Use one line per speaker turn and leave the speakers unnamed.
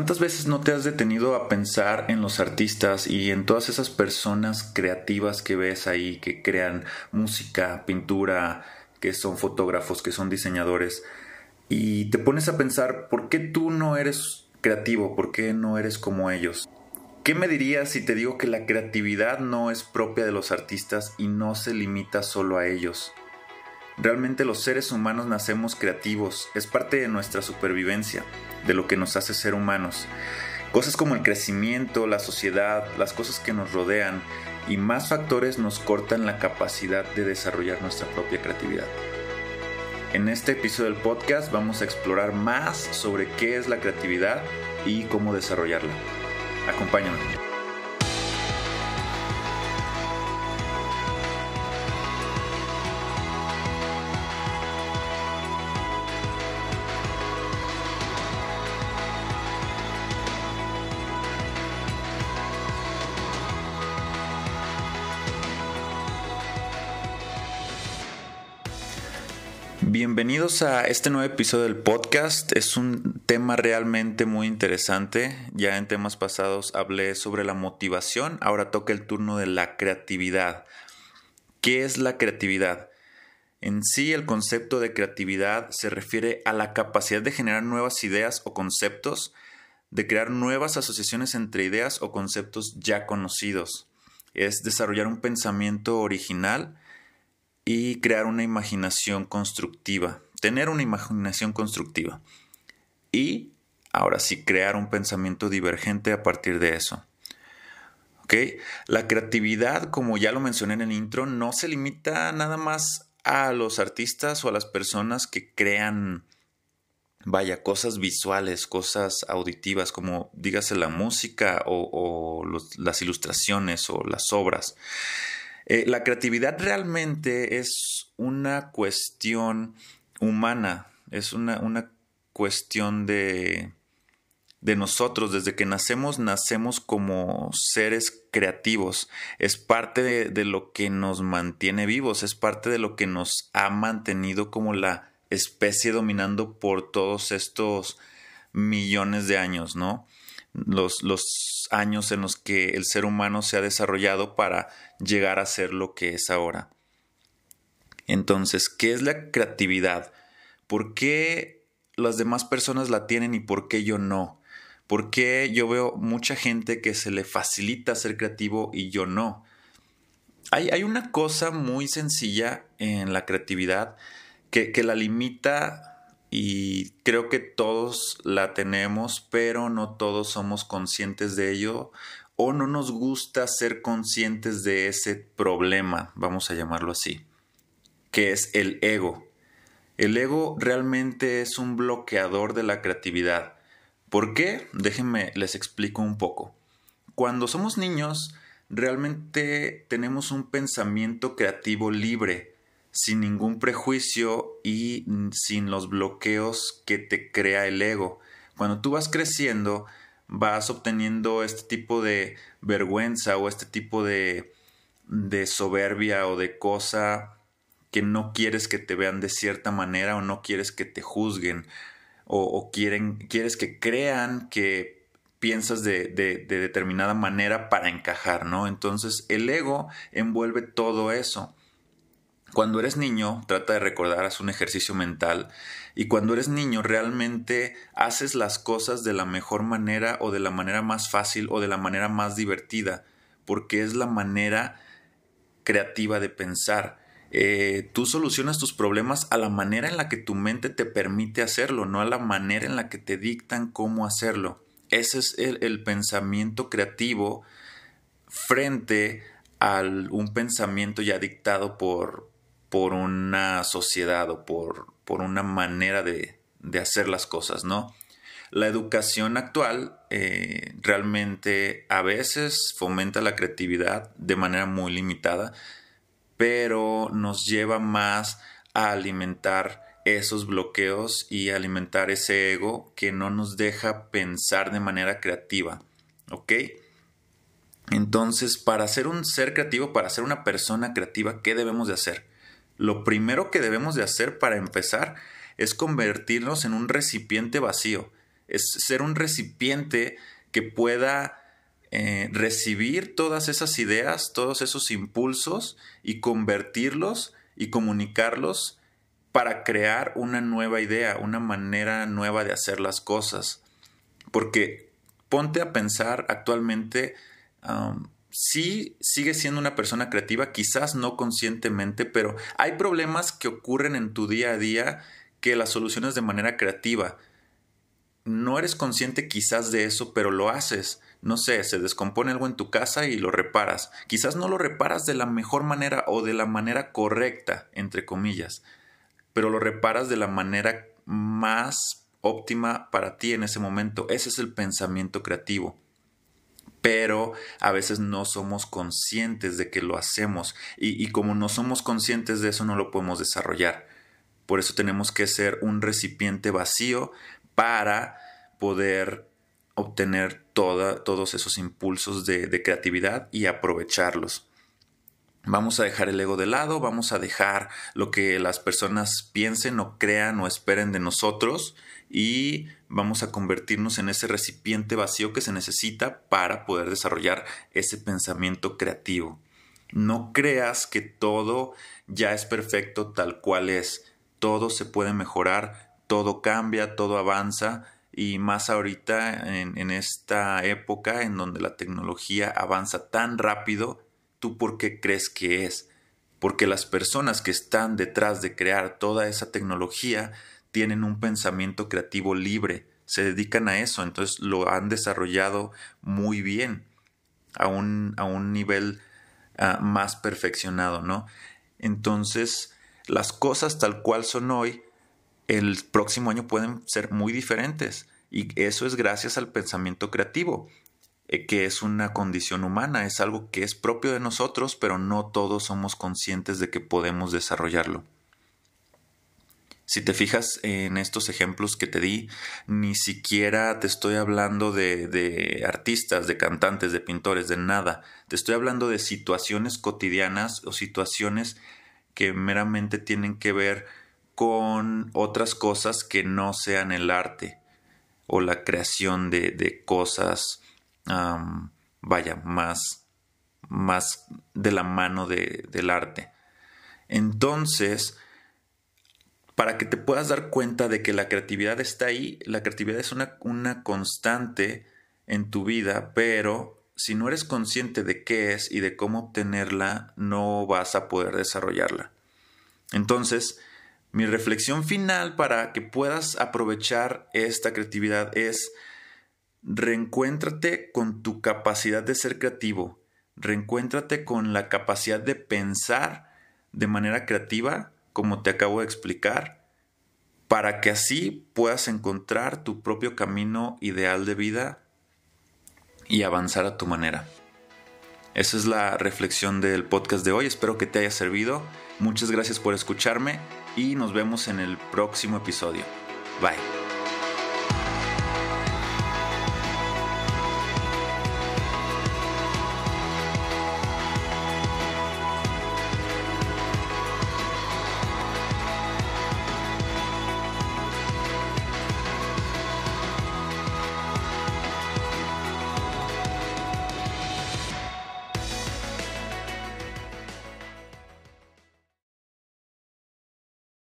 ¿Cuántas veces no te has detenido a pensar en los artistas y en todas esas personas creativas que ves ahí, que crean música, pintura, que son fotógrafos, que son diseñadores, y te pones a pensar, ¿por qué tú no eres creativo? ¿Por qué no eres como ellos? ¿Qué me dirías si te digo que la creatividad no es propia de los artistas y no se limita solo a ellos? Realmente los seres humanos nacemos creativos, es parte de nuestra supervivencia, de lo que nos hace ser humanos. Cosas como el crecimiento, la sociedad, las cosas que nos rodean y más factores nos cortan la capacidad de desarrollar nuestra propia creatividad. En este episodio del podcast vamos a explorar más sobre qué es la creatividad y cómo desarrollarla. Acompáñame. Bienvenidos a este nuevo episodio del podcast. Es un tema realmente muy interesante. Ya en temas pasados hablé sobre la motivación, ahora toca el turno de la creatividad. ¿Qué es la creatividad? En sí, el concepto de creatividad se refiere a la capacidad de generar nuevas ideas o conceptos, de crear nuevas asociaciones entre ideas o conceptos ya conocidos. Es desarrollar un pensamiento original y crear una imaginación constructiva, tener una imaginación constructiva y ahora sí crear un pensamiento divergente a partir de eso. ¿Ok? La creatividad, como ya lo mencioné en el intro, no se limita nada más a los artistas o a las personas que crean, vaya, cosas visuales, cosas auditivas, como dígase la música o, las ilustraciones o las obras. Eh, la creatividad realmente es una cuestión humana, es una, cuestión de, de nosotros. Desde que nacemos, nacemos como seres creativos. Es parte de, de, lo que nos mantiene vivos, es parte de lo que nos ha mantenido como la especie dominando por todos estos millones de años, ¿no? Los, los años en los que el ser humano se ha desarrollado para llegar a ser lo que es ahora. Entonces, ¿qué es la creatividad? ¿Por qué las demás personas la tienen y por qué yo no? ¿Por qué yo veo mucha gente que se le facilita ser creativo y yo no? Hay, hay una cosa muy sencilla en la creatividad que, que la limita y creo que todos la tenemos, pero no todos somos conscientes de ello o no nos gusta ser conscientes de ese problema, vamos a llamarlo así, que es el ego. El ego realmente es un bloqueador de la creatividad. ¿Por qué? Déjenme les explico un poco. Cuando somos niños, realmente tenemos un pensamiento creativo libre, sin ningún prejuicio y sin los bloqueos que te crea el ego. Cuando tú vas creciendo, vas obteniendo este tipo de vergüenza o este tipo de, de soberbia o de cosa que no quieres que te vean de cierta manera o no quieres que te juzguen o, quieren, quieres que crean que piensas de, de, de, determinada manera para encajar, ¿no? Entonces el ego envuelve todo eso. Cuando eres niño, trata de recordar, haz un ejercicio mental y cuando eres niño realmente haces las cosas de la mejor manera o de la manera más fácil o de la manera más divertida, porque es la manera creativa de pensar. Eh, tú solucionas tus problemas a la manera en la que tu mente te permite hacerlo, no a la manera en la que te dictan cómo hacerlo. Ese es el, el pensamiento creativo frente a un pensamiento ya dictado por, por una sociedad o por, por una manera de, de, hacer las cosas, ¿no? La educación actual eh, realmente a veces fomenta la creatividad de manera muy limitada, pero nos lleva más a alimentar esos bloqueos y alimentar ese ego que no nos deja pensar de manera creativa, ¿ok? Entonces, para ser un ser creativo, para ser una persona creativa, ¿qué debemos de hacer? Lo primero que debemos de hacer para empezar es convertirnos en un recipiente vacío. es ser un recipiente que pueda eh, recibir todas esas ideas, todos esos impulsos y convertirlos y comunicarlos para crear una nueva idea, una manera nueva de hacer las cosas. Porque ponte a pensar actualmente, sí sigue siendo una persona creativa, quizás no conscientemente, pero hay problemas que ocurren en tu día a día que las soluciones de manera creativa. No eres consciente quizás de eso, pero lo haces. No sé, se descompone algo en tu casa y lo reparas. Quizás no lo reparas de la mejor manera o de la manera correcta, entre comillas, pero lo reparas de la manera más óptima para ti en ese momento. Ese es el pensamiento creativo. Pero a veces no somos conscientes de que lo hacemos y, y como no somos conscientes de eso no lo podemos desarrollar. Por eso tenemos que ser un recipiente vacío para poder obtener todos esos impulsos de, creatividad y aprovecharlos. Vamos a dejar el ego de lado, vamos a dejar lo que las personas piensen o crean o esperen de nosotros y vamos a convertirnos en ese recipiente vacío que se necesita para poder desarrollar ese pensamiento creativo. No creas que todo ya es perfecto tal cual es todo se puede mejorar, todo cambia, todo avanza y más ahorita en, esta época en donde la tecnología avanza tan rápido, ¿tú por qué crees que es? Porque las personas que están detrás de crear toda esa tecnología tienen un pensamiento creativo libre, se dedican a eso, entonces lo han desarrollado muy bien, a un, a un nivel ah, más perfeccionado, ¿no? Entonces, las cosas tal cual son hoy, el próximo año pueden ser muy diferentes. Y eso es gracias al pensamiento creativo, eh, que es una condición humana, es algo que es propio de nosotros, pero no todos somos conscientes de que podemos desarrollarlo. Si te fijas en estos ejemplos que te di, ni siquiera te estoy hablando de, de, artistas, de cantantes, de pintores, de nada. Te estoy hablando de situaciones cotidianas o situaciones que meramente tienen que ver con otras cosas que no sean el arte o la creación de, cosas, vaya, más, más de la mano del arte. Entonces, para que te puedas dar cuenta de que la creatividad está ahí, la creatividad es una, una constante en tu vida, pero si no eres consciente de qué es y de cómo obtenerla, no vas a poder desarrollarla. Entonces, mi reflexión final para que puedas aprovechar esta creatividad es reencuéntrate con tu capacidad de ser creativo, reencuéntrate con la capacidad de pensar de manera creativa, como te acabo de explicar, para que así puedas encontrar tu propio camino ideal de vida y avanzar a tu manera. Esa es la reflexión del podcast de hoy. Espero que te haya servido. Muchas gracias por escucharme y nos vemos en el próximo episodio. Bye.